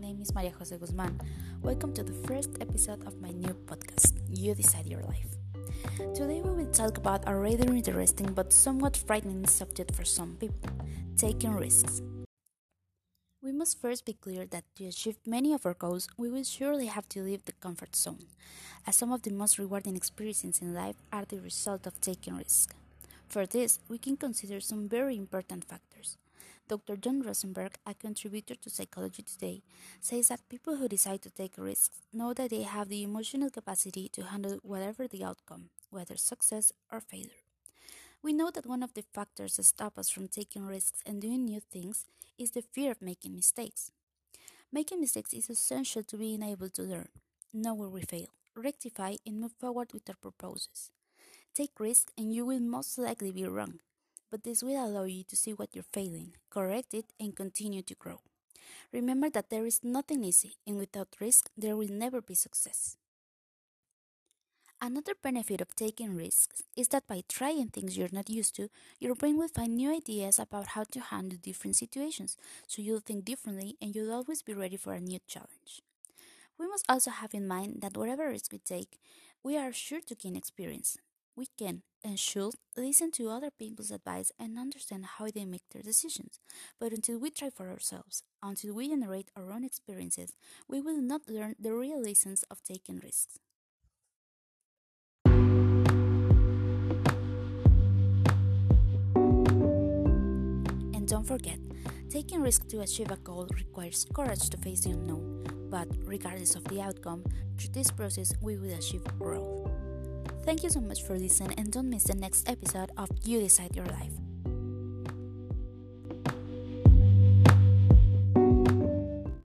Maria Jose Guzman. Welcome to the first episode of my new podcast, You Decide Your Life. Today we will talk about a rather interesting but somewhat frightening subject for some people taking risks. We must first be clear that to achieve many of our goals, we will surely have to leave the comfort zone, as some of the most rewarding experiences in life are the result of taking risks. For this, we can consider some very important factors. Dr. John Rosenberg, a contributor to Psychology Today, says that people who decide to take risks know that they have the emotional capacity to handle whatever the outcome, whether success or failure. We know that one of the factors that stop us from taking risks and doing new things is the fear of making mistakes. Making mistakes is essential to being able to learn, know where we fail, rectify, and move forward with our purposes. Take risks and you will most likely be wrong, but this will allow you to see what you're failing, correct it, and continue to grow. Remember that there is nothing easy, and without risk, there will never be success. Another benefit of taking risks is that by trying things you're not used to, your brain will find new ideas about how to handle different situations, so you'll think differently and you'll always be ready for a new challenge. We must also have in mind that whatever risk we take, we are sure to gain experience, we can and should listen to other people's advice and understand how they make their decisions. But until we try for ourselves, until we generate our own experiences, we will not learn the real lessons of taking risks. And don't forget, taking risks to achieve a goal requires courage to face the unknown. But regardless of the outcome, through this process, we will achieve growth. Thank you so much for listening and don't miss the next episode of You Decide Your Life.